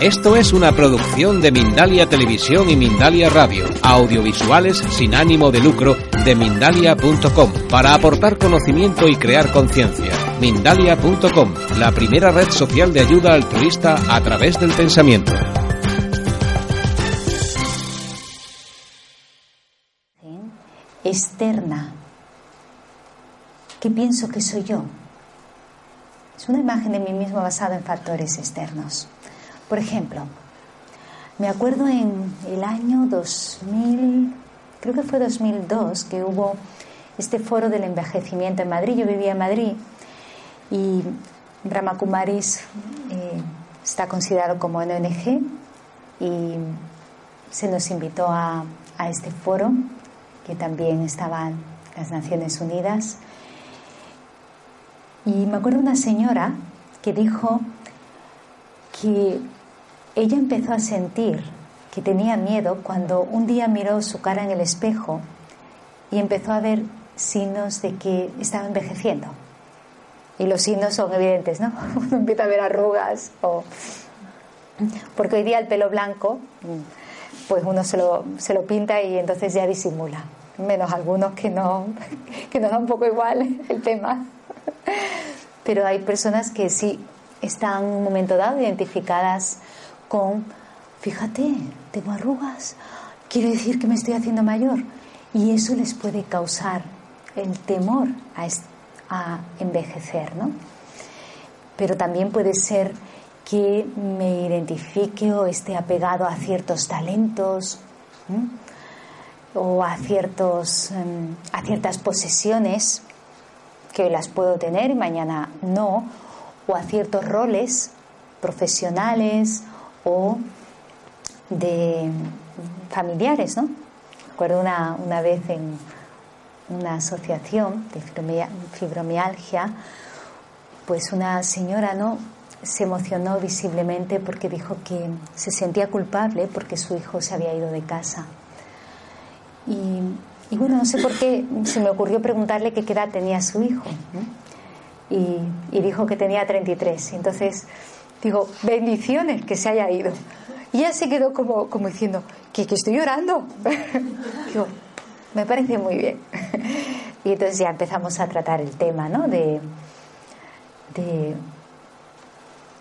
Esto es una producción de Mindalia Televisión y Mindalia Radio, audiovisuales sin ánimo de lucro de mindalia.com, para aportar conocimiento y crear conciencia. Mindalia.com, la primera red social de ayuda altruista a través del pensamiento. Externa. ¿Qué pienso que soy yo? Es una imagen de mí mismo basada en factores externos. Por ejemplo, me acuerdo en el año 2000, creo que fue 2002, que hubo este foro del envejecimiento en Madrid. Yo vivía en Madrid y Brahma Kumaris eh, está considerado como una ONG y se nos invitó a, a este foro, que también estaban las Naciones Unidas y me acuerdo una señora que dijo que ella empezó a sentir que tenía miedo cuando un día miró su cara en el espejo y empezó a ver signos de que estaba envejeciendo. Y los signos son evidentes, ¿no? Uno empieza a ver arrugas o... Porque hoy día el pelo blanco, pues uno se lo, se lo pinta y entonces ya disimula. Menos algunos que no, que nos da un poco igual el tema. Pero hay personas que sí están en un momento dado identificadas con, fíjate, tengo arrugas, quiere decir que me estoy haciendo mayor. Y eso les puede causar el temor a, a envejecer, ¿no? Pero también puede ser que me identifique o esté apegado a ciertos talentos o a, ciertos, em, a ciertas posesiones que las puedo tener y mañana no, o a ciertos roles profesionales o de familiares, ¿no? Recuerdo una, una vez en una asociación de fibromialgia, pues una señora, ¿no? se emocionó visiblemente porque dijo que se sentía culpable porque su hijo se había ido de casa. Y y bueno, no sé por qué se me ocurrió preguntarle qué edad tenía su hijo. Y, dijo que tenía 33. Entonces, digo, bendiciones que se haya ido. Y ella se quedó como, como diciendo, que, que estoy llorando. digo, me parece muy bien. y entonces ya empezamos a tratar el tema, ¿no? De, de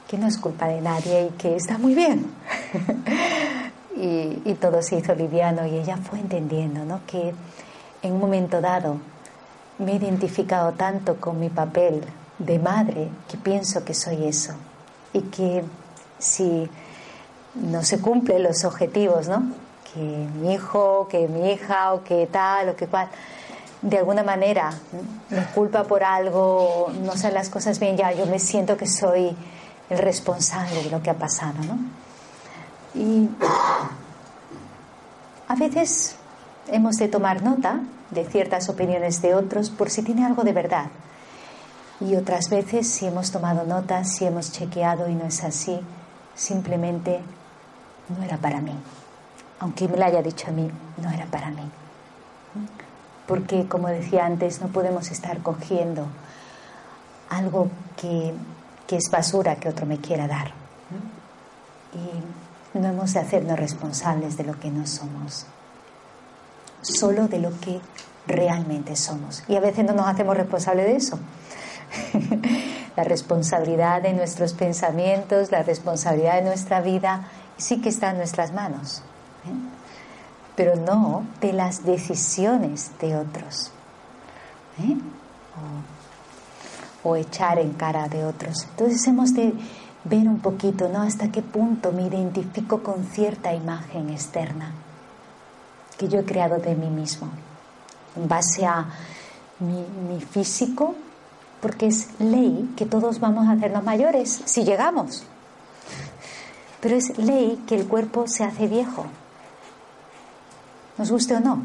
que no es culpa de nadie y que está muy bien. y, y, todo se hizo liviano y ella fue entendiendo, ¿no? Que en un momento dado me he identificado tanto con mi papel de madre que pienso que soy eso y que si no se cumplen los objetivos, ¿no? Que mi hijo, que mi hija o que tal o que cual, de alguna manera me culpa por algo, no sé las cosas bien, ya yo me siento que soy el responsable de lo que ha pasado, ¿no? Y a veces hemos de tomar nota de ciertas opiniones de otros por si tiene algo de verdad. Y otras veces, si hemos tomado nota, si hemos chequeado y no es así, simplemente no era para mí. Aunque me lo haya dicho a mí, no era para mí. Porque, como decía antes, no podemos estar cogiendo algo que, que es basura que otro me quiera dar. Y no hemos de hacernos responsables de lo que no somos solo de lo que realmente somos. Y a veces no nos hacemos responsables de eso. la responsabilidad de nuestros pensamientos, la responsabilidad de nuestra vida, sí que está en nuestras manos, ¿eh? pero no de las decisiones de otros. ¿eh? O, o, echar en cara de otros. Entonces hemos de ver un poquito, ¿no? Hasta qué punto me identifico con cierta imagen externa que yo he creado de mí mismo, en base a mi, físico, porque es ley que todos vamos a hacernos mayores si llegamos. Pero es ley que el cuerpo se hace viejo, nos guste o no.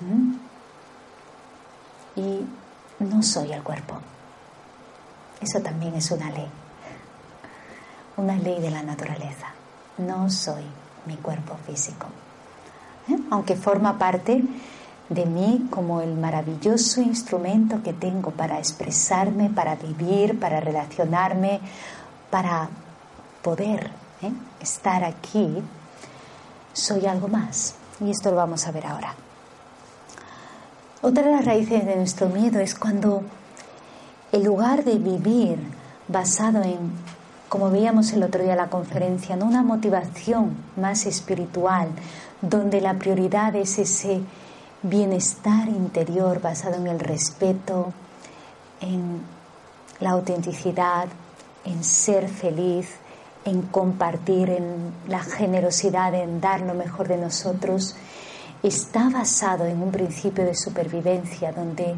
¿Mm? Y no soy el cuerpo. Eso también es una ley, una ley de la naturaleza. No soy mi cuerpo físico. ¿eh? aunque forma parte de mí como el maravilloso instrumento que tengo para expresarme, para vivir, para relacionarme, para poder ¿eh? estar aquí, soy algo más. Y esto lo vamos a ver ahora. Otra de las raíces de nuestro miedo es cuando el lugar de vivir basado en, como veíamos el otro día en la conferencia, en una motivación más espiritual, donde la prioridad es ese bienestar interior basado en el respeto, en la autenticidad, en ser feliz, en compartir, en la generosidad, en dar lo mejor de nosotros, está basado en un principio de supervivencia donde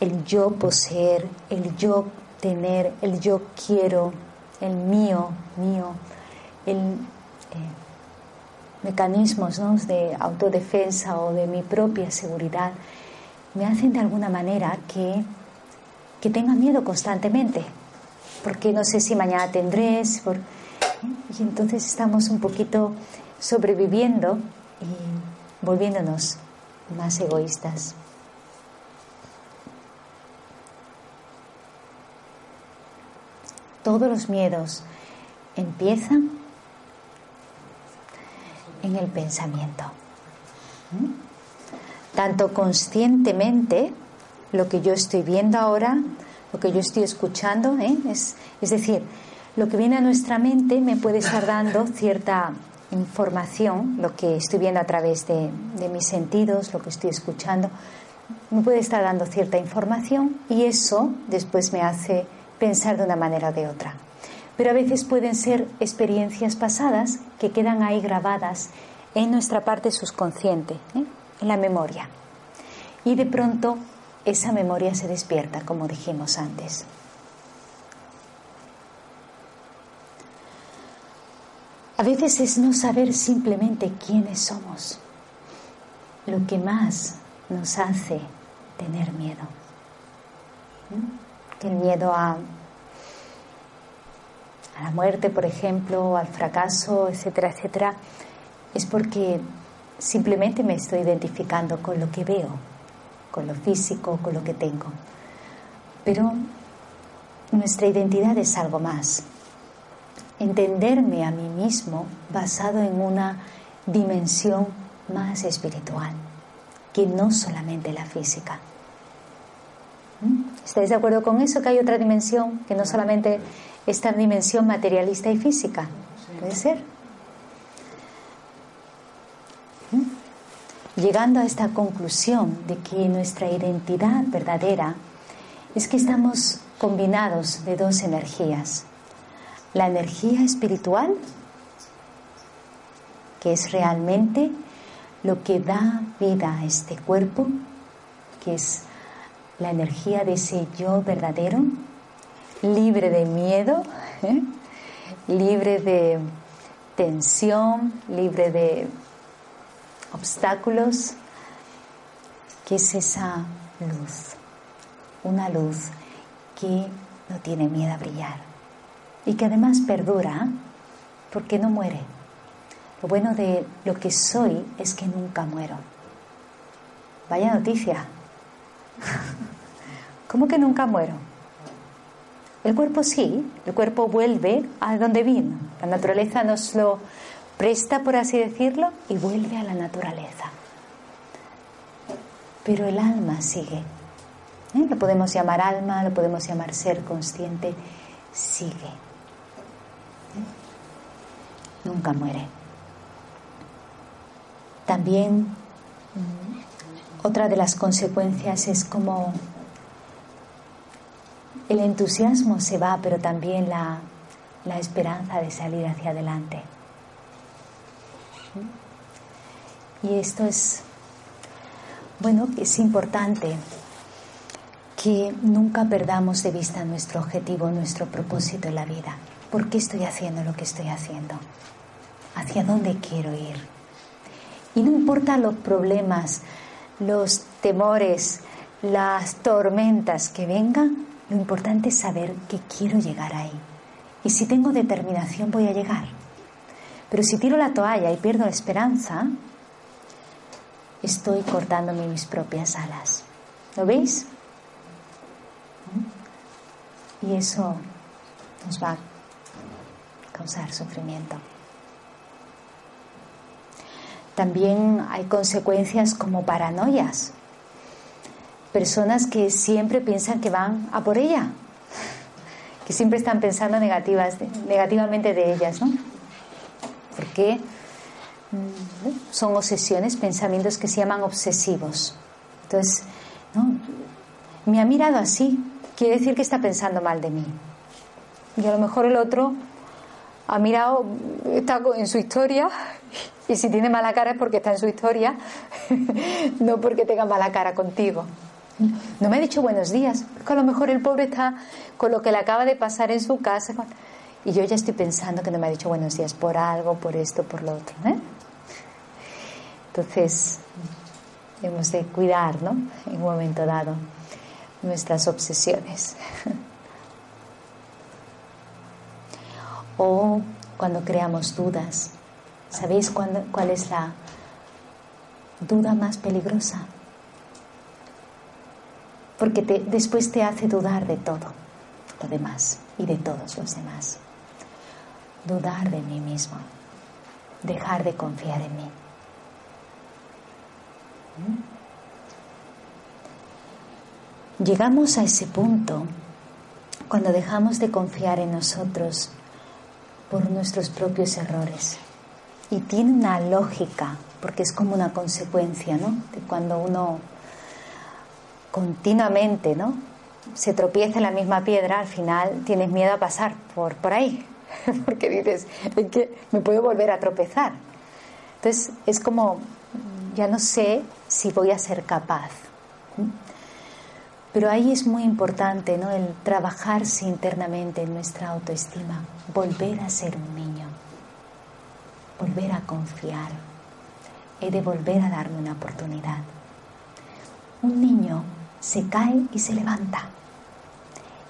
el yo poseer, el yo tener, el yo quiero, el mío, mío, el eh, mecanismos de autodefensa o de mi propia seguridad me hacen de alguna manera que, que tenga miedo constantemente, porque no sé si mañana tendré, por, y entonces estamos un poquito sobreviviendo y volviéndonos más egoístas. Todos los miedos empiezan en el pensamiento. Tanto conscientemente, lo que yo estoy viendo ahora, lo que yo estoy escuchando, ¿eh? es, es decir, lo que viene a nuestra mente me puede estar dando cierta información, lo que estoy viendo a través de, mis sentidos, lo que estoy escuchando, me puede estar dando cierta información y eso después me hace pensar de una manera o de otra. Pero a veces pueden ser experiencias pasadas que quedan ahí grabadas en nuestra parte subconsciente, ¿eh? en la memoria. Y de pronto esa memoria se despierta, como dijimos antes. A veces es no saber simplemente quiénes somos lo que más nos hace tener miedo. El miedo a, a la muerte, por ejemplo, al fracaso, etcétera, etcétera, es porque simplemente me estoy identificando con lo que veo, con lo físico, con lo que tengo. Pero nuestra identidad es algo más entenderme a mí mismo basado en una dimensión más espiritual, que no solamente la física. ¿Mm? ¿Estáis de acuerdo con eso? Que hay otra dimensión, que no solamente esta dimensión materialista y física. ¿Puede ser? ¿Mm? Llegando a esta conclusión de que nuestra identidad verdadera es que estamos combinados de dos energías, la energía espiritual, que es realmente lo que da vida a este cuerpo, que es la energía de ese yo verdadero, libre de miedo, ¿eh? libre de tensión, libre de obstáculos, que es esa luz, una luz que no tiene miedo a brillar y que además perdura porque no muere. Lo bueno de lo que soy es que nunca muero. Vaya noticia. ¿Cómo que nunca muero? El cuerpo sí, el cuerpo vuelve a donde vino. La naturaleza nos lo presta, por así decirlo, y vuelve a la naturaleza. Pero el alma sigue. ¿Eh? Lo podemos llamar alma, lo podemos llamar ser consciente, sigue nunca muere. También mm, otra de las consecuencias es como el entusiasmo se va, pero también la, la esperanza de salir hacia adelante. Y esto es, bueno, es importante que nunca perdamos de vista nuestro objetivo, nuestro propósito en la vida. ¿Por qué estoy haciendo lo que estoy haciendo? ¿Hacia dónde quiero ir? Y no importa los problemas, los temores, las tormentas que vengan, lo importante es saber que quiero llegar ahí. Y si tengo determinación voy a llegar. Pero si tiro la toalla y pierdo la esperanza, estoy cortándome mis propias alas. ¿Lo veis? ¿Mm? Y eso nos va causar sufrimiento. También hay consecuencias como paranoias. Personas que siempre piensan que van a por ella, que siempre están pensando negativas, negativamente de ellas, ¿no? Porque mm, son obsesiones, pensamientos que se llaman obsesivos. Entonces, ¿no? me ha mirado así, quiere decir que está pensando mal de mí. Y a lo mejor el otro ha mirado, está en su historia, y si tiene mala cara es porque está en su historia, no porque tenga mala cara contigo. No me ha dicho buenos días, que a lo mejor el pobre está con lo que le acaba de pasar en su casa. Y yo ya estoy pensando que no me ha dicho buenos días por algo, por esto, por lo otro. ¿eh? Entonces, hemos de cuidar, ¿no? En un momento dado, nuestras obsesiones. o cuando creamos dudas. ¿Sabéis cuál es la duda más peligrosa? Porque después te hace dudar de todo lo demás y de todos los demás. Dudar de mí mismo, dejar de confiar en mí. ¿Mm? Llegamos a ese punto cuando dejamos de confiar en nosotros por nuestros propios errores. Y tiene una lógica, porque es como una consecuencia, ¿no? De cuando uno continuamente, ¿no? Se tropieza en la misma piedra, al final tienes miedo a pasar por, por ahí, porque dices, es que me puedo volver a tropezar. Entonces es como, ya no sé si voy a ser capaz. Pero ahí es muy importante ¿no? el trabajarse internamente en nuestra autoestima, volver a ser un niño, volver a confiar, he de volver a darme una oportunidad. Un niño se cae y se levanta.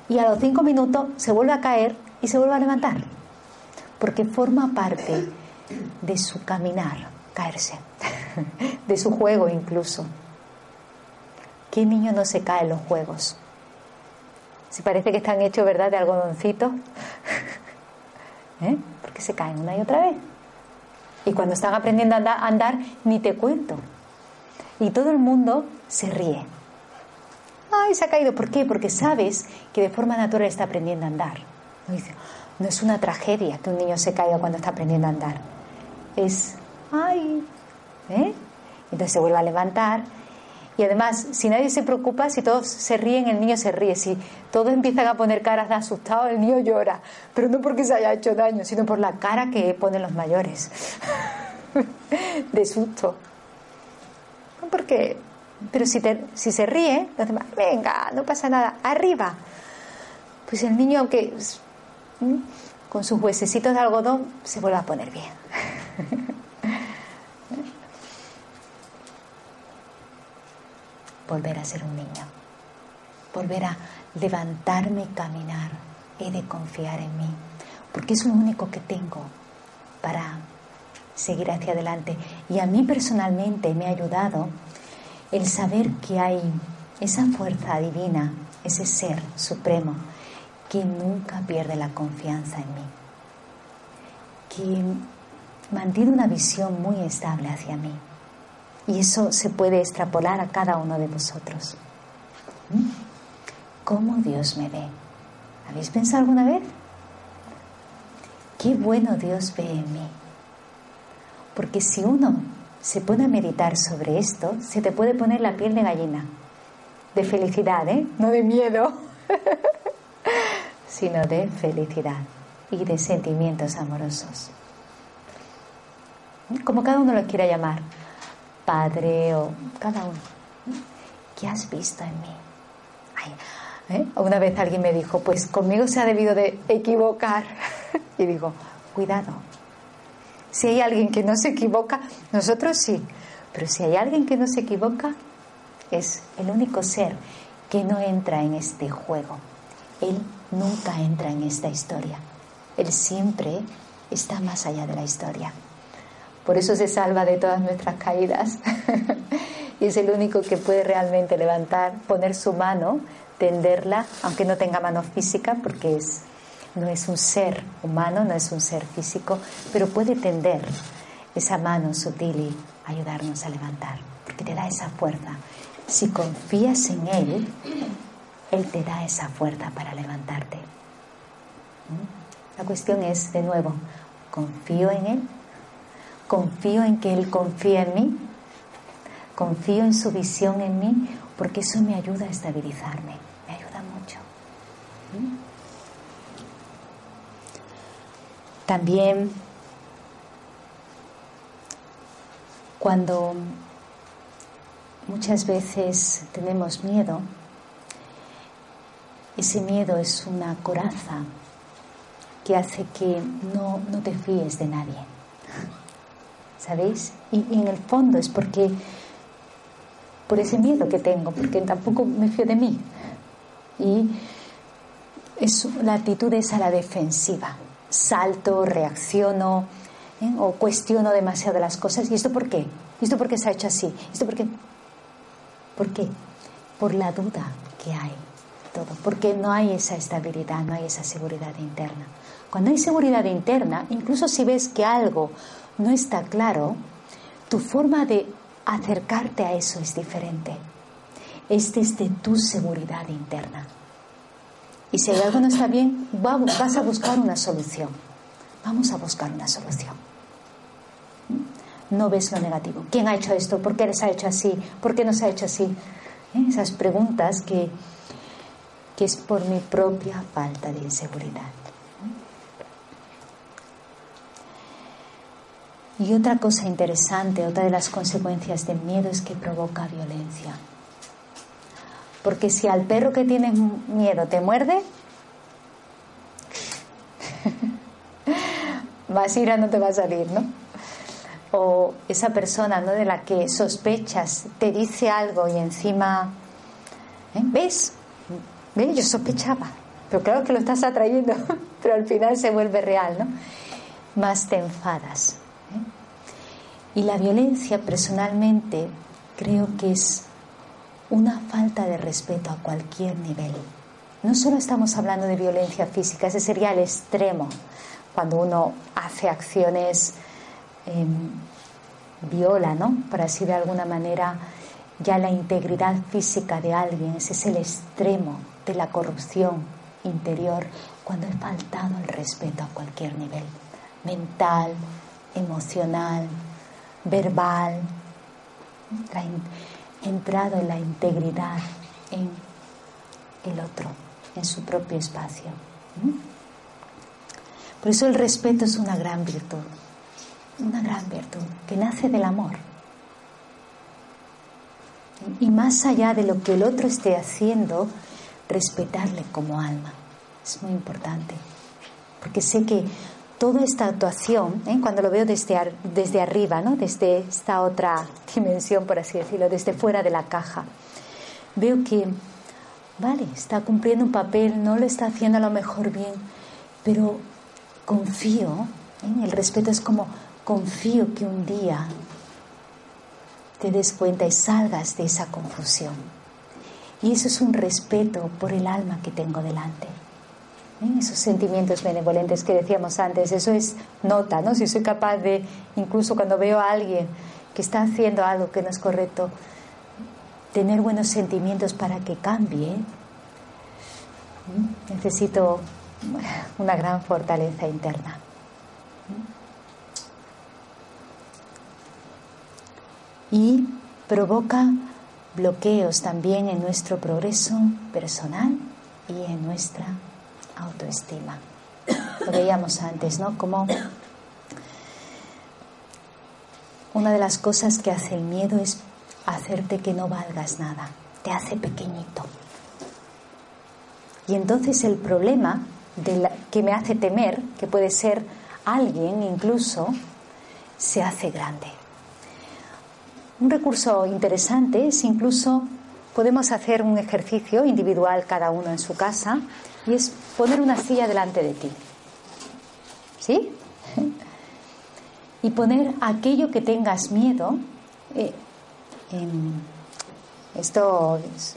Y a los cinco minutos se vuelve a caer y se vuelve a levantar. Porque forma parte de su caminar, caerse, de su juego incluso. ¿Qué niño no se cae en los juegos? Si parece que están hechos, ¿verdad?, de algodoncito. ¿Eh? Porque se caen una y otra vez. Y cuando están aprendiendo a andar, ni te cuento. Y todo el mundo se ríe. Se ha caído. ¿Por qué? Porque sabes que de forma natural está aprendiendo a andar. No es una tragedia que un niño se caiga cuando está aprendiendo a andar. Es, ay, ¿eh? Entonces se vuelve a levantar y además, si nadie se preocupa, si todos se ríen, el niño se ríe. Si todos empiezan a poner caras de asustado, el niño llora. Pero no porque se haya hecho daño, sino por la cara que ponen los mayores. de susto. Porque. Pero si, si se ríe, los demás, venga, no pasa nada, arriba. Pues el niño, aunque con sus huesecitos de algodón, se vuelve a poner bien. volver a ser un niño, volver a levantarme y caminar. He de confiar en mí, porque es lo único que tengo para seguir hacia adelante. Y a mí personalmente me ha ayudado el saber que hay esa fuerza divina, ese ser supremo, que nunca pierde la confianza en mí, que mantiene una visión muy estable hacia mí y eso se puede extrapolar a cada uno de vosotros. ¿Mm? ¿Cómo Dios me ve? ¿Habéis pensado alguna vez? Qué bueno Dios ve en mí. Porque si uno se pone a meditar sobre esto, se te puede poner la piel de gallina. De felicidad, ¿eh? No de miedo, sino de felicidad y de sentimientos amorosos. Como cada uno lo quiera llamar padre o cada uno. ¿Qué has visto en mí? ¿eh? Una vez alguien me dijo, pues conmigo se ha debido de equivocar. y digo, cuidado. Si hay alguien que no se equivoca, nosotros sí. Pero si hay alguien que no se equivoca, es el único ser que no entra en este juego. Él nunca entra en esta historia. Él siempre está más allá de la historia. Por eso se salva de todas nuestras caídas. y es el único que puede realmente levantar, poner su mano, tenderla, aunque no tenga mano física, porque es no es un ser humano, no es un ser físico, pero puede tender esa mano sutil y ayudarnos a levantar, porque te da esa fuerza. Si confías en Él, Él te da esa fuerza para levantarte. ¿Mm? La cuestión es, de nuevo, ¿confío en Él? ¿Confío en que Él confía en mí? ¿Confío en su visión en mí? Porque eso me ayuda a estabilizarme, me ayuda mucho. ¿Mm? También cuando muchas veces tenemos miedo, ese miedo es una coraza que hace que no, te fíes de nadie. ¿Sabéis? Y, y, en el fondo es porque, por ese miedo que tengo, porque tampoco me fío de mí. Y es, la actitud es a la defensiva. Salto, reacciono ¿eh? o cuestiono demasiado las cosas. ¿Y esto por qué? ¿Y esto por qué se ha hecho así? ¿Esto por qué? ¿Por qué? Por la duda que hay todo, porque no hay esa estabilidad, no hay esa seguridad interna. Cuando hay seguridad interna, incluso si ves que algo no está claro, tu forma de acercarte a eso es diferente. Es desde tu seguridad interna. Y si algo no está bien, vas a buscar una solución. Vamos a buscar una solución. No ves lo negativo. ¿Quién ha hecho esto? ¿Por qué les ha hecho así? ¿Por qué no se ha hecho así? ¿Eh? Esas preguntas que que es por mi propia falta de inseguridad. Y otra cosa interesante, otra de las consecuencias del miedo es que provoca violencia. Porque si al perro que tiene miedo te muerde, más ira no te va a salir, ¿no? O esa persona ¿no? de la que sospechas te dice algo y encima, ¿eh? ¿ves? Yo sospechaba, pero claro que lo estás atrayendo, pero al final se vuelve real, ¿no? Más te enfadas. ¿eh? Y la violencia, personalmente, creo que es una falta de respeto a cualquier nivel. No solo estamos hablando de violencia física, ese sería el extremo, cuando uno hace acciones, em, viola, ¿no? Por así de alguna manera, ya la integridad física de alguien, ese es el extremo de la corrupción interior cuando he faltado el respeto a cualquier nivel, mental, emocional, verbal, he entrado en la integridad en el otro, en su propio espacio. Por eso el respeto es una gran virtud, una gran virtud que nace del amor. Y más allá de lo que el otro esté haciendo, respetarle como alma. Es muy importante. Porque sé que toda esta actuación, ¿eh? cuando lo veo desde, desde arriba, ¿no? desde esta otra dimensión, por así decirlo, desde fuera de la caja, veo que, vale, está cumpliendo un papel, no lo está haciendo a lo mejor bien, pero confío, ¿eh? el respeto es como confío que un día te des cuenta y salgas de esa confusión. Y eso es un respeto por el alma que tengo delante. Esos sentimientos benevolentes que decíamos antes, eso es nota, ¿no? Si soy capaz de, incluso cuando veo a alguien que está haciendo algo que no es correcto, tener buenos sentimientos para que cambie, ¿eh? necesito una gran fortaleza interna. Y provoca bloqueos también en nuestro progreso personal y en nuestra autoestima. Lo veíamos antes, ¿no? Como una de las cosas que hace el miedo es hacerte que no valgas nada, te hace pequeñito. Y entonces el problema que me hace temer, que puede ser alguien incluso, se hace grande. Un recurso interesante es incluso podemos hacer un ejercicio individual cada uno en su casa y es poner una silla delante de ti. ¿Sí? Y poner aquello que tengas miedo, eh, esto es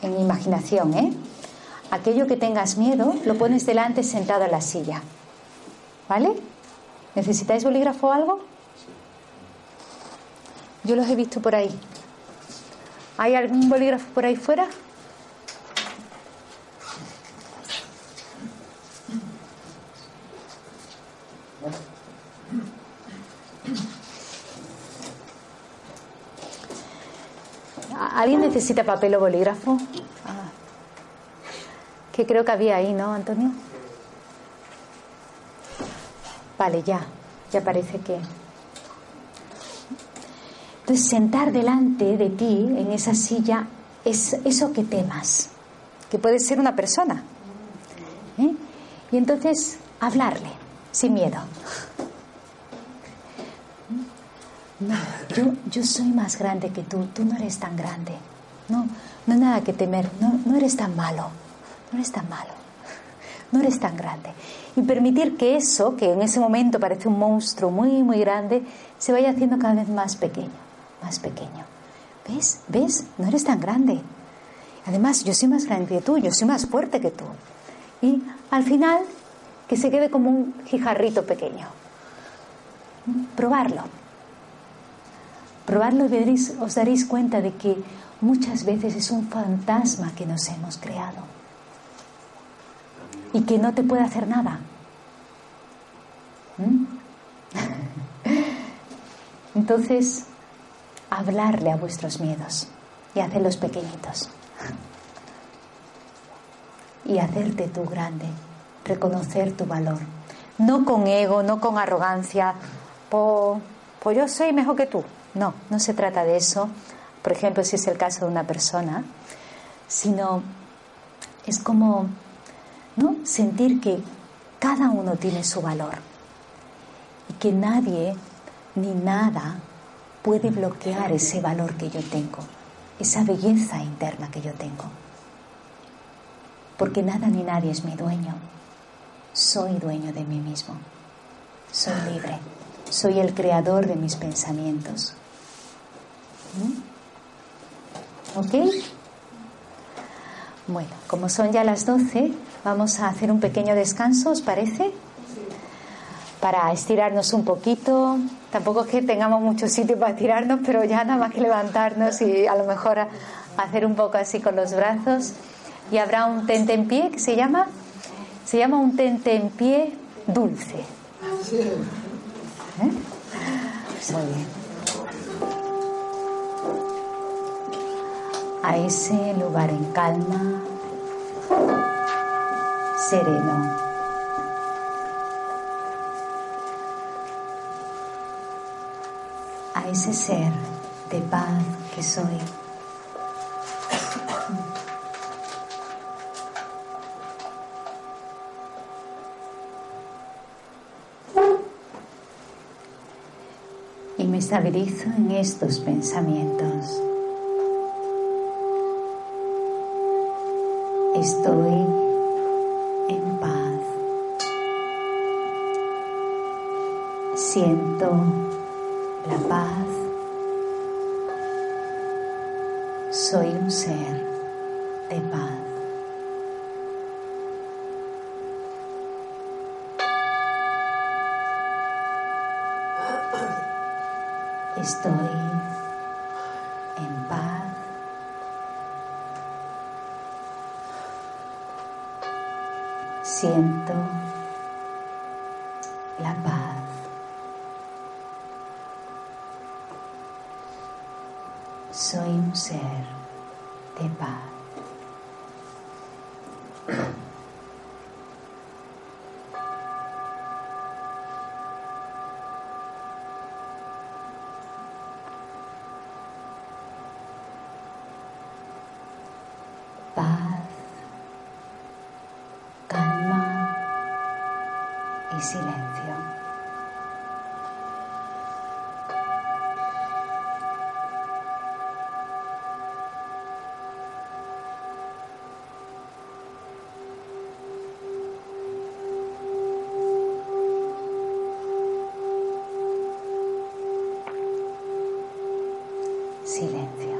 en imaginación, ¿eh? aquello que tengas miedo, lo pones delante sentado en la silla. ¿Vale? ¿Necesitáis bolígrafo o algo? Yo los he visto por ahí. ¿Hay algún bolígrafo por ahí fuera? ¿Alguien necesita papel o bolígrafo? Ah. Que creo que había ahí, ¿no, Antonio? Vale, ya. Ya parece que. Entonces, sentar delante de ti en esa silla es eso que temas, que puede ser una persona. ¿eh? Y entonces, hablarle, sin miedo. No, yo, yo soy más grande que tú, tú no eres tan grande. No, no hay nada que temer, no, no eres tan malo, no eres tan malo, no eres tan grande. Y permitir que eso, que en ese momento parece un monstruo muy, muy grande, se vaya haciendo cada vez más pequeño, más pequeño. ¿Ves? ¿Ves? No eres tan grande. Además, yo soy más grande que tú, yo soy más fuerte que tú. Y al final, que se quede como un jijarrito pequeño. Probarlo. Probarlo y os daréis cuenta de que muchas veces es un fantasma que nos hemos creado y que no te puede hacer nada. ¿Mm? Entonces, hablarle a vuestros miedos y hacerlos pequeñitos. Y hacerte tú grande, reconocer tu valor. No con ego, no con arrogancia, pues yo soy mejor que tú. No, no se trata de eso, por ejemplo, si es el caso de una persona, sino es como ¿no? sentir que cada uno tiene su valor y que nadie ni nada puede bloquear ese valor que yo tengo, esa belleza interna que yo tengo. Porque nada ni nadie es mi dueño. Soy dueño de mí mismo. Soy libre. Soy el creador de mis pensamientos. ¿Ok? Bueno, como son ya las 12, vamos a hacer un pequeño descanso, ¿os parece? Para estirarnos un poquito. Tampoco es que tengamos mucho sitio para estirarnos, pero ya nada más que levantarnos y a lo mejor hacer un poco así con los brazos. Y habrá un tente en pie que se llama, se llama un tente en pie dulce. ¿Eh? Muy bien. A ese lugar en calma, sereno. A ese ser de paz que soy. Y me estabilizo en estos pensamientos. Estoy en paz. Siento la paz. Soy un ser de paz. Estoy 100%. silencio.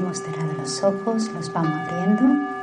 Hemos cerrado los ojos, los vamos abriendo.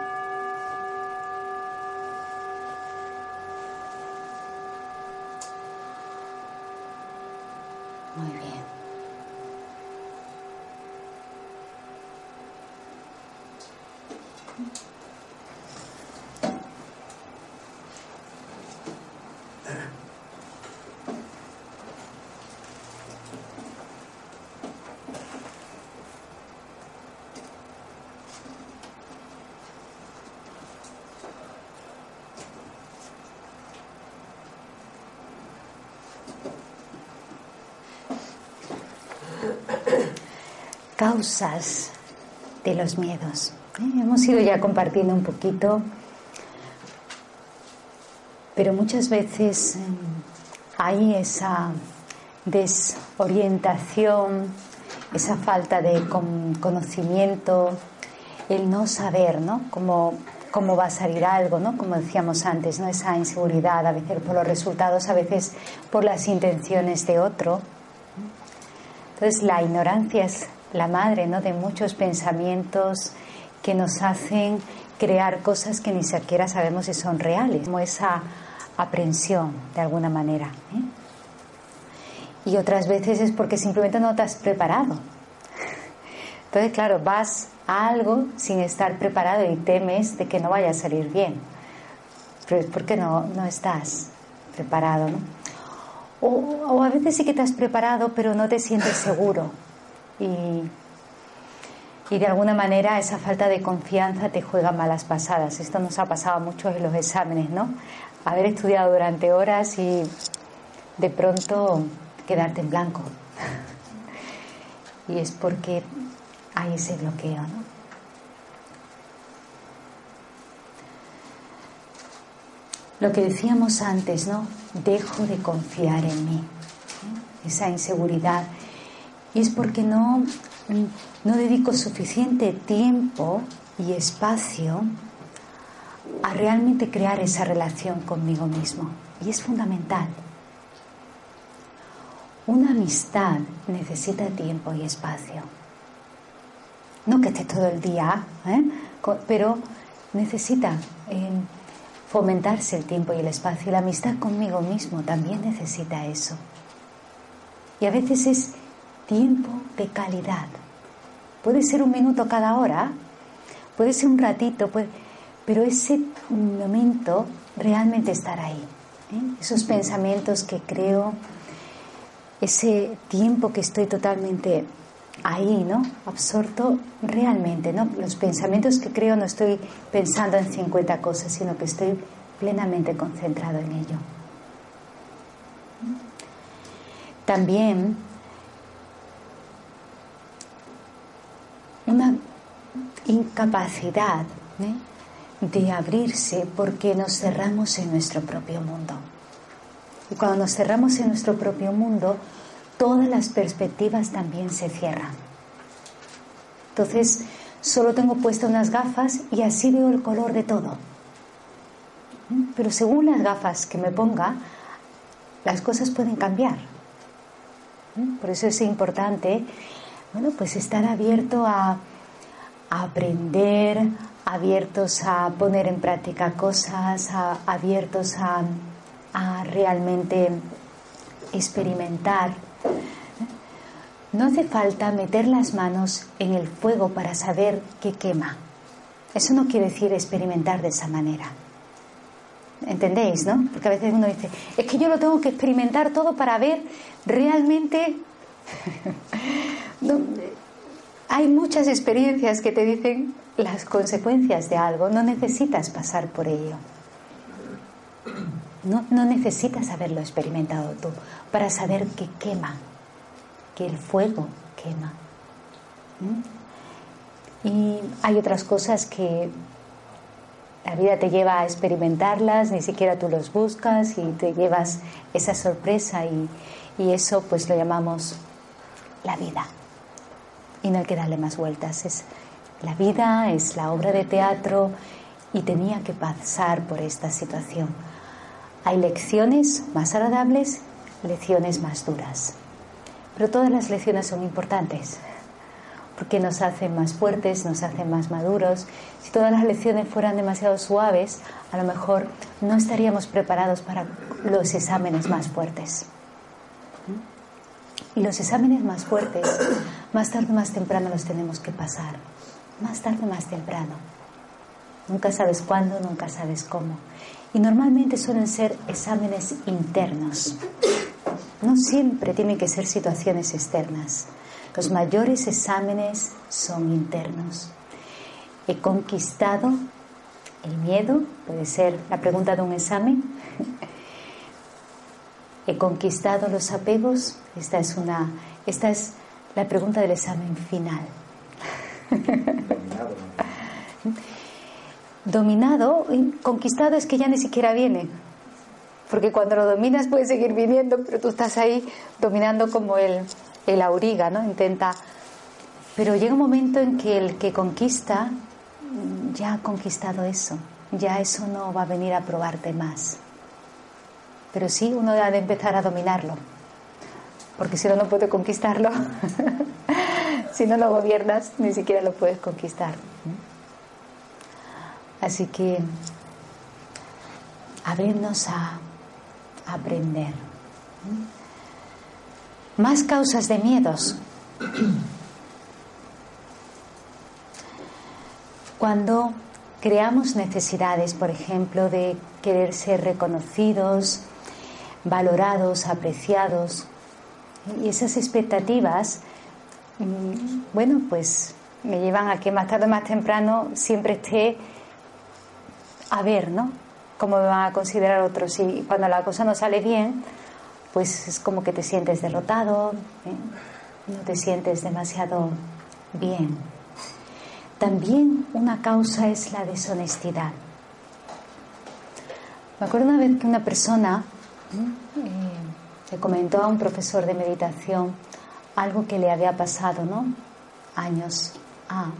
causas de los miedos. ¿eh? Hemos ido ya compartiendo un poquito, pero muchas veces em, hay esa desorientación, esa falta de conocimiento, el no saber, ¿no? Cómo, cómo va a salir algo, ¿no? Como decíamos antes, ¿no? Esa inseguridad, a veces por los resultados, a veces por las intenciones de otro. Entonces la ignorancia es la madre ¿no? de muchos pensamientos que nos hacen crear cosas que ni siquiera sabemos si son reales, como esa aprensión de alguna manera. ¿eh? Y otras veces es porque simplemente no te has preparado. Entonces, claro, vas a algo sin estar preparado y temes de que no vaya a salir bien. Pero es porque no, no estás preparado, ¿no? O, a veces sí que te has preparado, pero no te sientes seguro y, y, de alguna manera esa falta de confianza te juega malas pasadas. Esto nos ha pasado mucho en los exámenes, ¿no? Haber estudiado durante horas y de pronto quedarte en blanco. y es porque hay ese bloqueo, ¿no? Lo que decíamos antes, ¿no? Dejo de confiar en mí. Esa inseguridad y es porque no, no dedico suficiente tiempo y espacio a realmente crear esa relación conmigo mismo. Y es fundamental. Una amistad necesita tiempo y espacio. No que esté todo el día, ¿eh? pero necesita eh, fomentarse el tiempo y el espacio. La amistad conmigo mismo también necesita eso. Y a veces es tiempo de calidad. Puede ser un minuto cada hora, puede ser un ratito, pero ese momento realmente estar ahí. ¿eh? Esos pensamientos que creo, ese tiempo que estoy totalmente ahí, ¿no? Absorto realmente, ¿no? Los pensamientos que creo no estoy pensando en 50 cosas, sino que estoy plenamente concentrado en ello. También una incapacidad ¿eh? de abrirse porque nos cerramos en nuestro propio mundo. Y cuando nos cerramos en nuestro propio mundo, todas las perspectivas también se cierran. Entonces, solo tengo puestas unas gafas y así veo el color de todo. Pero según las gafas que me ponga, las cosas pueden cambiar. Por eso es importante bueno, pues estar abierto a, aprender, abiertos a poner en práctica cosas, abiertos a, realmente experimentar. No hace falta meter las manos en el fuego para saber qué quema. Eso no quiere decir experimentar de esa manera. ¿Entendéis, no? Porque a veces uno dice, es que yo lo tengo que experimentar todo para ver realmente hay muchas experiencias que te dicen las consecuencias de algo, no necesitas pasar por ello. No, necesitas haberlo experimentado tú para saber que quema, que el fuego quema. Y hay otras cosas que la vida te lleva a experimentarlas, ni siquiera tú los buscas y te llevas esa sorpresa y, y eso pues lo llamamos la vida. Y no hay que darle más vueltas. Es la vida, es la obra de teatro y tenía que pasar por esta situación. Hay lecciones más agradables, lecciones más duras. Pero todas las lecciones son importantes. porque nos hacen más fuertes, nos hacen más maduros. Si todas las lecciones fueran demasiado suaves, a lo mejor no estaríamos preparados para los exámenes más fuertes. Y los exámenes más fuertes, más tarde o más temprano los tenemos que pasar. Más tarde o más temprano. Nunca sabes cuándo, nunca sabes cómo. Y normalmente suelen ser exámenes internos. No siempre tienen que ser situaciones externas. Los mayores exámenes son internos. He conquistado el miedo, puede ser la pregunta de un examen, ¿He conquistado los apegos? Esta es, una, esta es la pregunta del examen final. Dominado, conquistado es que ya ni siquiera viene. Porque cuando lo dominas puede seguir viniendo, pero tú estás ahí dominando como el, el auriga, ¿no? Intenta. Pero llega un momento en que el que conquista ya ha conquistado eso. Ya eso no va a venir a probarte más pero sí uno ha de empezar a dominarlo, porque si no, no puede conquistarlo. si no lo gobiernas, ni siquiera lo puedes conquistar. Así que abrirnos a aprender. Más causas de miedos. Cuando creamos necesidades, por ejemplo, de querer ser reconocidos, valorados, apreciados. Y esas expectativas, mm, bueno, pues me llevan a que más tarde o más temprano siempre esté a ver, ¿no? Cómo me van a considerar otros. Y cuando la cosa no sale bien, pues es como que te sientes derrotado, ¿eh? no te sientes demasiado bien. También una causa es la deshonestidad. Me acuerdo una vez que una persona eh, le comentó a un profesor de meditación algo que le había pasado, ¿no? Años. Ah,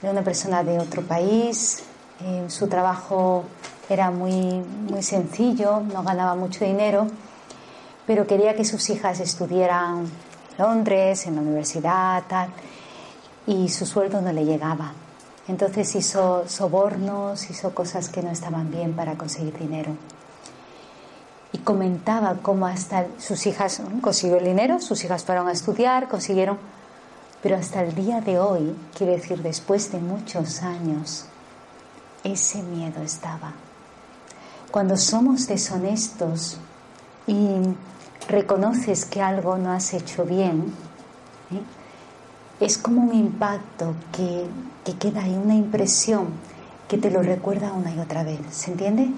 era una persona de otro país, eh, su trabajo era muy, muy sencillo, no ganaba mucho dinero, pero quería que sus hijas estudiaran en Londres, en la universidad, tal, y su sueldo no le llegaba. Entonces hizo sobornos, hizo cosas que no estaban bien para conseguir dinero y comentaba cómo hasta sus hijas consiguió el dinero, sus hijas fueron a estudiar, consiguieron, pero hasta el día de hoy, quiere decir después de muchos años, ese miedo estaba. Cuando somos deshonestos y reconoces que algo no has hecho bien, ¿eh? es como un impacto que, que queda ahí, una impresión que te lo recuerda una y otra vez. ¿Se entiende?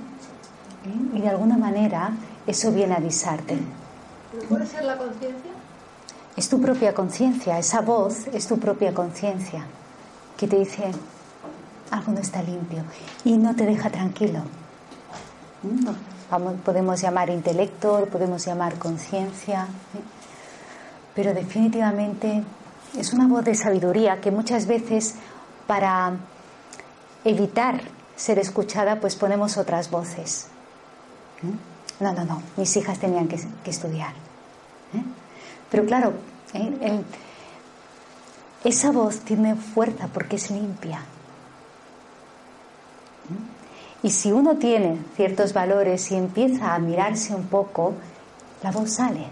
Y de alguna manera eso viene a avisarte. ¿Puede ser la conciencia? Es tu propia conciencia, esa voz es tu propia conciencia que te dice algo no está limpio y no te deja tranquilo. ¿Mm? podemos llamar intelecto, podemos llamar conciencia, pero definitivamente es una voz de sabiduría que muchas veces para evitar ser escuchada pues ponemos otras voces. No, no, no, mis hijas tenían que, estudiar. ¿eh? Pero claro, ¿eh? esa voz tiene fuerza porque es limpia. ¿Eh? Y si uno tiene ciertos valores y empieza a mirarse un poco, la voz sale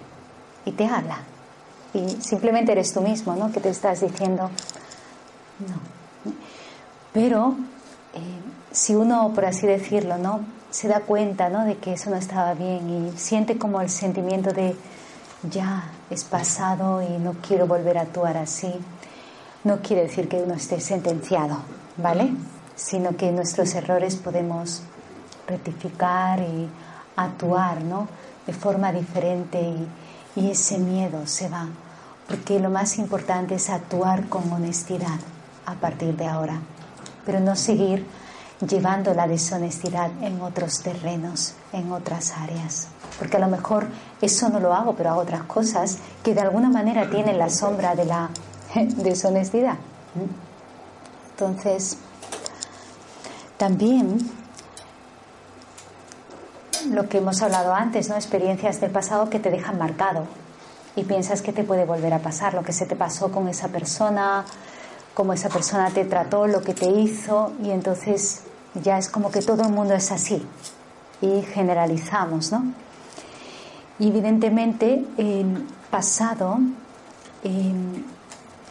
y te habla. Y simplemente eres tú mismo, ¿no? Que te estás diciendo, no. Pero si uno, por así decirlo, ¿no? se da cuenta ¿no? de que eso no estaba bien y siente como el sentimiento de ya es pasado y no quiero volver a actuar así, no quiere decir que uno esté sentenciado, ¿vale? Sino que nuestros errores podemos rectificar y actuar ¿no? de forma diferente y, y ese miedo se va. Porque lo más importante es actuar con honestidad a partir de ahora, pero no seguir llevando la deshonestidad en otros terrenos, en otras áreas. Porque a lo mejor eso no lo hago, pero hago otras cosas que de alguna manera tienen la sombra de la deshonestidad. Entonces, también lo que hemos hablado antes, ¿no? experiencias del pasado que te dejan marcado. y piensas que te puede volver a pasar, lo que se te pasó con esa persona, cómo esa persona te trató, lo que te hizo, y entonces ya es como que todo el mundo es así y generalizamos, ¿no? Evidentemente el pasado em,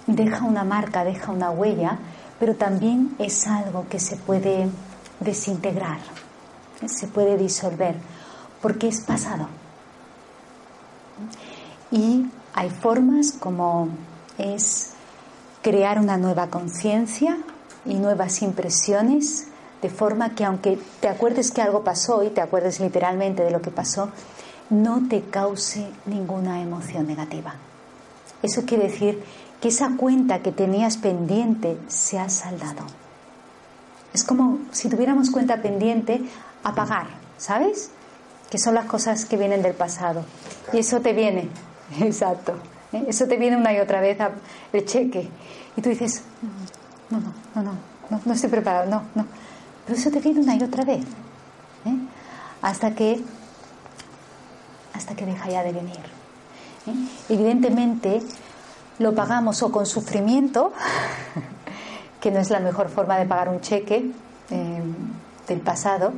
deja una marca, deja una huella, pero también es algo que se puede desintegrar, se puede disolver, porque es pasado. Y hay formas como es crear una nueva conciencia y nuevas impresiones, de forma que aunque te acuerdes que algo pasó y te acuerdes literalmente de lo que pasó, no te cause ninguna emoción negativa. Eso quiere decir que esa cuenta que tenías pendiente se ha saldado. Es como si tuviéramos cuenta pendiente a pagar, ¿sabes? Que son las cosas que vienen del pasado. Y eso te viene, exacto. ¿eh? Eso te viene una y otra vez el cheque. Y tú dices, no, no, no, no, no, no estoy preparado, no, no. Pero eso te viene una y otra vez. ¿eh? Hasta que hasta que deja ya de venir. ¿eh? Evidentemente, lo pagamos o con sufrimiento, que no es la mejor forma de pagar un cheque eh, del pasado,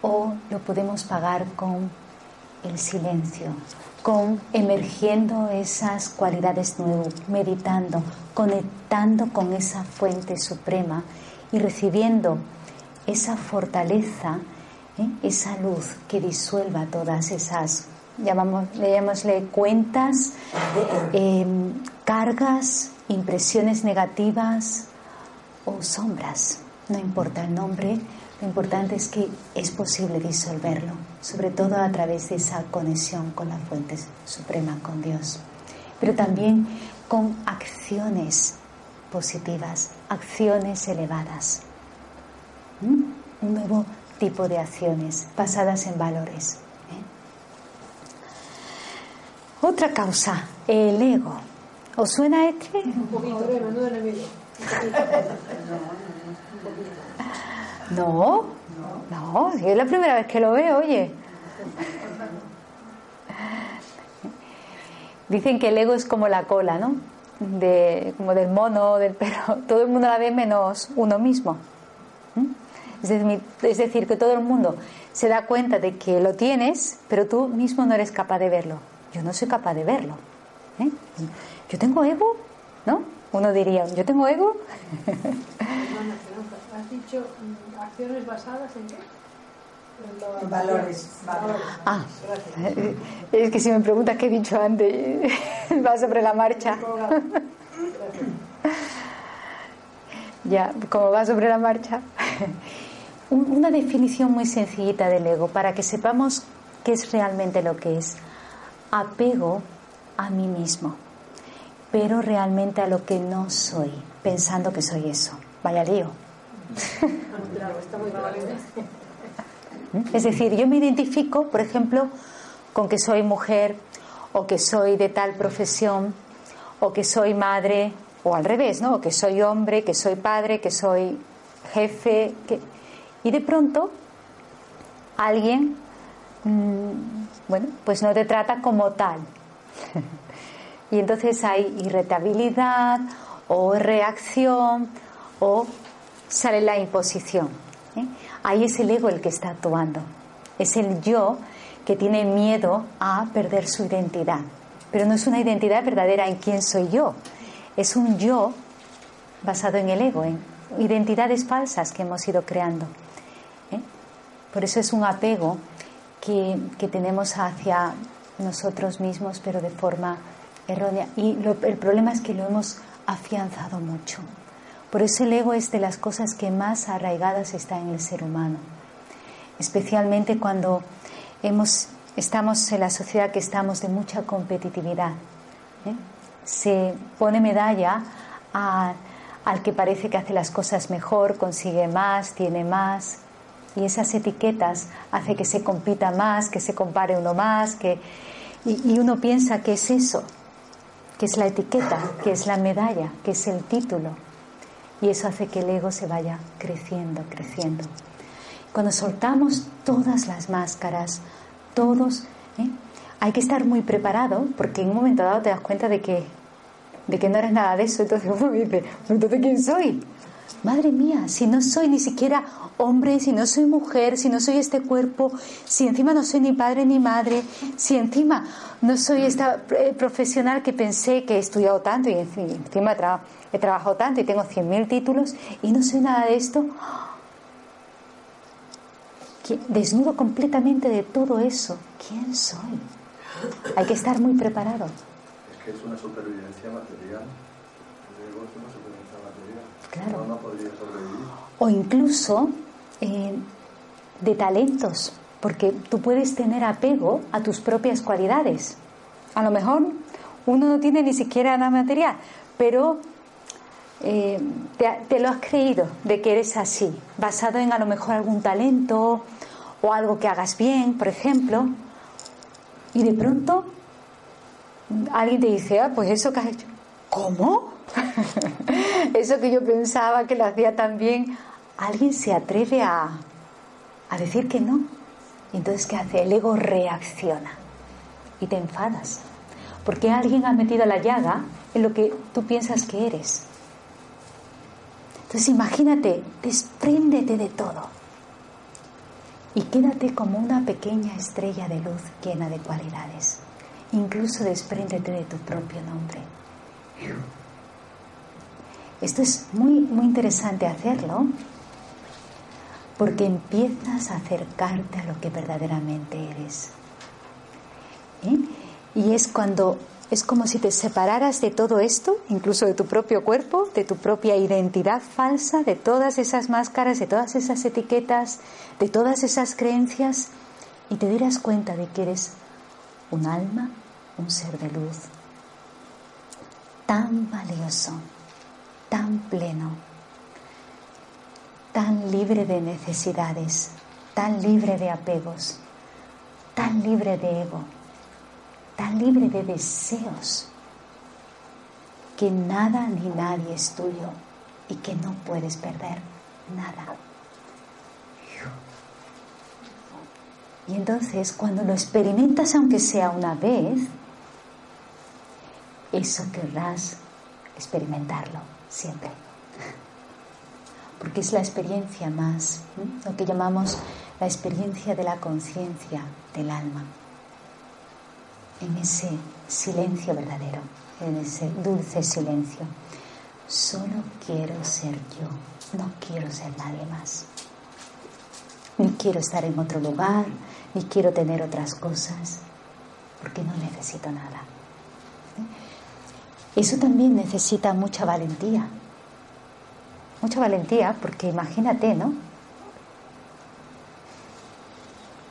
o lo podemos pagar con el silencio, con emergiendo esas cualidades nuevas, meditando, conectando con esa fuente suprema y recibiendo esa fortaleza, ¿eh? esa luz que disuelva todas esas llamamos, cuentas, em, cargas, impresiones negativas o sombras. No importa el nombre, lo importante es que es posible disolverlo, sobre todo a través de esa conexión con la fuente suprema, con Dios. Pero también con acciones positivas, acciones elevadas. ¿Mm? Un nuevo tipo de acciones basadas en valores. Otra causa, el ego. ¿Os suena este? Un poquito, no. No, no, es la primera vez que lo veo, oye. Dicen que el ego es como la cola, ¿no? De, como del mono, del perro. Todo el mundo la ve menos uno mismo. ¿Mm? Es decir, que todo el mundo se da cuenta de que lo tienes, pero tú mismo no eres capaz de verlo yo no soy capaz de verlo. ¿eh? Yo tengo ego, ¿no? Uno diría, yo tengo ego. ¿Has dicho mm, acciones basadas en qué? En valores. valores. Ah, es que si me preguntas qué he dicho antes, va sobre la marcha. ya, como va sobre la marcha. Una definición muy sencillita del ego para que sepamos qué es realmente lo que es apego a mí mismo, pero realmente a lo que no soy, pensando que soy eso. Vaya lío. Es decir, yo me identifico, por ejemplo, con que soy mujer o que soy de tal profesión o que soy madre o al revés, ¿no? O que soy hombre, que soy padre, que soy jefe, que... y de pronto alguien mm, bueno, pues no te trata como tal. y entonces hay irritabilidad o reacción o sale la imposición. ¿eh? Ahí es el ego el que está actuando. Es el yo que tiene miedo a perder su identidad. Pero no es una identidad verdadera en quién soy yo. Es un yo basado en el ego, en identidades falsas que hemos ido creando. ¿eh? Por eso es un apego que, tenemos hacia nosotros mismos, pero de forma errónea. Y el problema es que lo hemos afianzado mucho. Por eso el ego es de las cosas que más arraigadas está en el ser humano, especialmente cuando hemos, estamos en la sociedad que estamos de mucha competitividad. ¿eh? Se pone medalla al que parece que hace las cosas mejor, consigue más, tiene más, y esas etiquetas hace que se compita más, que se compare uno más, que y, uno piensa que es eso, que es la etiqueta, que es la medalla, que es el título. Y eso hace que el ego se vaya creciendo, creciendo. Cuando soltamos todas las máscaras, todos, ¿eh? hay que estar muy preparado porque en un momento dado te das cuenta de que, de que no eres nada de eso. Entonces uno dice, ¿entonces quién soy? Madre mía, si no soy ni siquiera hombre, si no soy mujer, si no soy este cuerpo, si encima no soy ni padre ni madre, si encima no soy esta eh, profesional que pensé que he estudiado tanto y encima he, trabajado tanto y tengo 100.000 títulos y no soy nada de esto, desnudo completamente de todo eso, ¿quién soy? Hay que estar muy preparado. Es que es una supervivencia material. Claro. O incluso eh, de talentos, porque tú puedes tener apego a tus propias cualidades. A lo mejor uno no tiene ni siquiera nada material, pero eh, te, lo has creído de que eres así, basado en a lo mejor algún talento o algo que hagas bien, por ejemplo, y de pronto alguien te dice, ah, pues eso que has hecho, ¿cómo? Eso que yo pensaba que lo hacía tan bien, alguien se atreve a, a decir que no. Entonces, ¿qué hace? El ego reacciona y te enfadas. Porque alguien ha metido la llaga en lo que tú piensas que eres. Entonces, imagínate, despréndete de todo y quédate como una pequeña estrella de luz llena de cualidades. Incluso despréndete de tu propio nombre. Esto es muy, muy interesante hacerlo porque empiezas a acercarte a lo que verdaderamente eres. ¿Eh? Y es cuando es como si te separaras de todo esto, incluso de tu propio cuerpo, de tu propia identidad falsa, de todas esas máscaras, de todas esas etiquetas, de todas esas creencias, y te dieras cuenta de que eres un alma, un ser de luz, tan valioso, tan pleno, tan libre de necesidades, tan libre de apegos, tan libre de ego, tan libre de deseos, que nada ni nadie es tuyo y que no puedes perder nada. Y entonces cuando lo experimentas, aunque sea una vez, eso querrás experimentarlo siempre. Porque es la experiencia más, lo que llamamos la experiencia de la conciencia del alma. En ese silencio verdadero, en ese dulce silencio. Solo quiero ser yo, no quiero ser nadie más. Ni quiero estar en otro lugar, ni quiero tener otras cosas, porque no necesito nada. Eso también necesita mucha valentía. Mucha valentía porque imagínate, ¿no?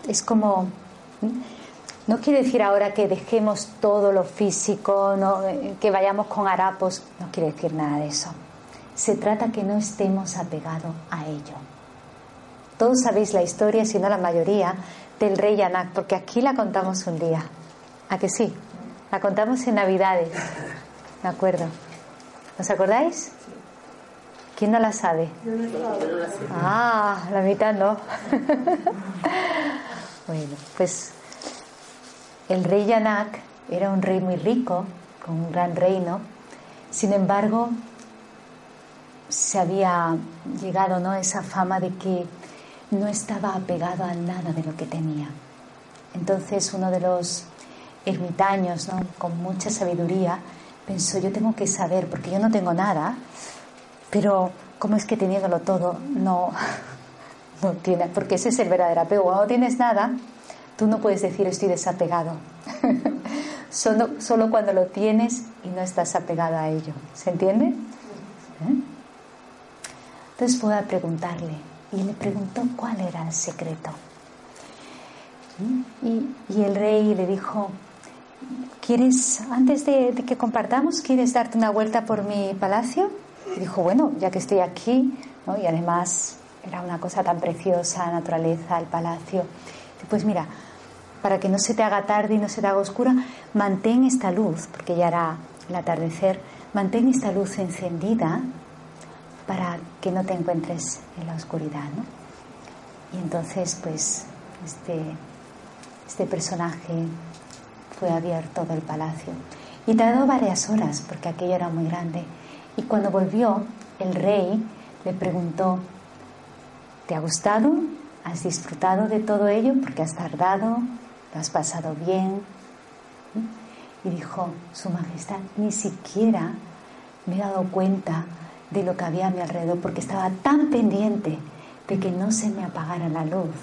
Es como, no quiere decir ahora que dejemos todo lo físico, que vayamos con harapos, no quiere decir nada de eso. Se trata que no estemos apegados a ello. Todos sabéis la historia, si no la mayoría, del rey Yanak, porque aquí la contamos un día. ¿A que sí? La contamos en Navidades. De acuerdo. ¿Os acordáis? ¿Quién no la sabe? Ah, la mitad no. bueno, pues el rey Yanak era un rey muy rico, con un gran reino. Sin embargo, se había llegado ¿no? esa fama de que no estaba apegado a nada de lo que tenía. Entonces uno de los ermitaños, ¿no? con mucha sabiduría, pensó, yo tengo que saber, porque yo no tengo nada, pero ¿cómo es que teniéndolo todo no, no tiene? Porque ese es el verdadero apego. Cuando no tienes nada, tú no puedes decir estoy desapegado. solo, solo cuando lo tienes y no estás apegado a ello. ¿Se entiende? ¿Eh? Entonces voy a preguntarle, y le preguntó cuál era el secreto. ¿Mm? Y, y el rey le dijo, ¿quieres, antes de, que compartamos, quieres darte una vuelta por mi palacio? Y dijo, bueno, ya que estoy aquí, y además era una cosa tan preciosa, la naturaleza, el palacio. Pues mira, para que no se te haga tarde y no se te haga oscura, mantén esta luz, porque ya era el atardecer, mantén esta luz encendida para que no te encuentres en la oscuridad. Y entonces, pues, este, este personaje fue a ver todo el palacio. Y tardó varias horas porque aquello era muy grande. Y cuando volvió, el rey le preguntó, ¿te ha gustado? ¿Has disfrutado de todo ello? Porque has tardado, lo has pasado bien. Y dijo, Su Majestad, ni siquiera me he dado cuenta de lo que había a mi alrededor porque estaba tan pendiente de que no se me apagara la luz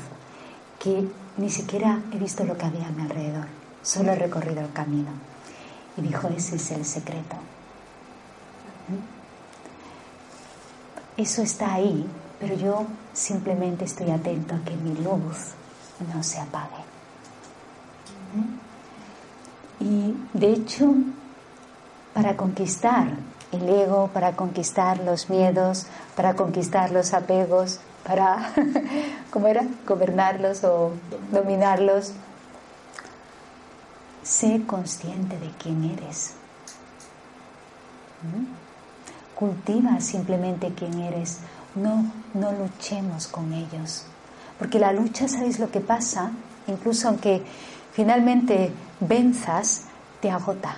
que ni siquiera he visto lo que había a mi alrededor, solo he recorrido el camino. Y dijo, ese es el secreto. Eso está ahí, pero yo simplemente estoy atento a que mi luz no se apague. Y de hecho, para conquistar el ego, para conquistar los miedos, para conquistar los apegos, para, ¿cómo era? Gobernarlos o dominarlos. Sé consciente de quién eres. ¿Mm? Cultiva simplemente quién eres. No, no luchemos con ellos. Porque la lucha, ¿sabéis lo que pasa? Incluso aunque finalmente venzas, te agota.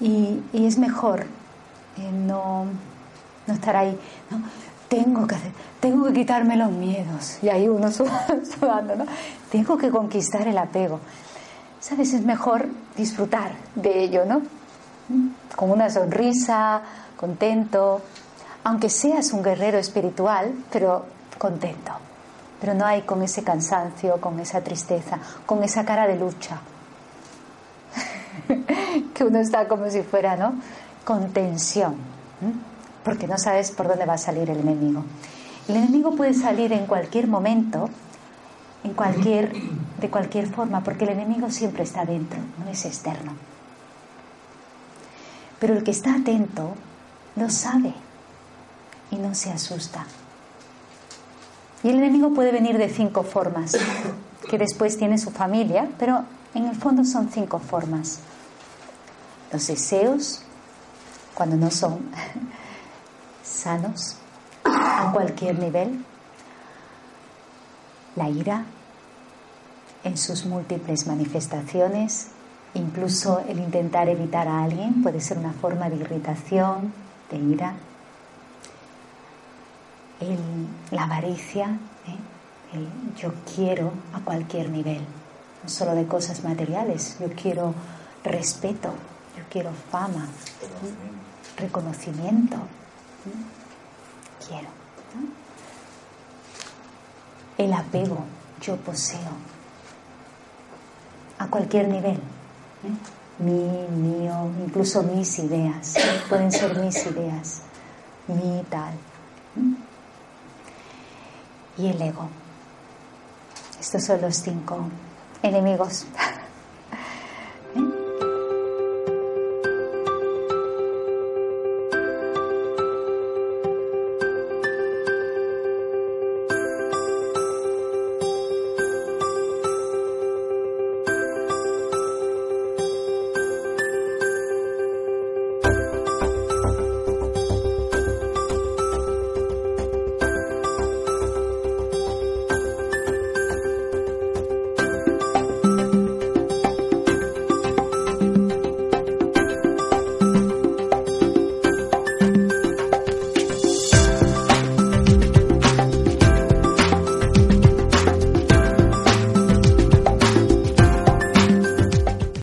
Y, es mejor eh, no, no, estar ahí. ¿no? Tengo que hacer, tengo que quitarme los miedos. Y ahí uno sudando, ¿no? Tengo que conquistar el apego. ¿Sabes? Es mejor disfrutar de ello, ¿no? Con una sonrisa, contento. Aunque seas un guerrero espiritual, pero contento. Pero no hay con ese cansancio, con esa tristeza, con esa cara de lucha. que uno está como si fuera, ¿no? Con tensión, porque no sabes por dónde va a salir el enemigo. El enemigo puede salir en cualquier momento, en cualquier, de cualquier forma, porque el enemigo siempre está dentro, no es externo. Pero el que está atento lo sabe y no se asusta. Y el enemigo puede venir de cinco formas, que después tiene su familia, pero en el fondo son cinco formas los deseos, cuando no son sanos a cualquier nivel, la ira en sus múltiples manifestaciones, incluso el intentar evitar a alguien puede ser una forma de irritación, de ira, la avaricia, ¿eh? el yo quiero a cualquier nivel, no solo de cosas materiales, yo quiero respeto, yo quiero fama, reconocimiento. Quiero. El apego, yo poseo. A cualquier nivel. ¿eh? Mi, mío, incluso mis ideas. Pueden ser mis ideas. Mi tal. Y el ego. Estos son los cinco enemigos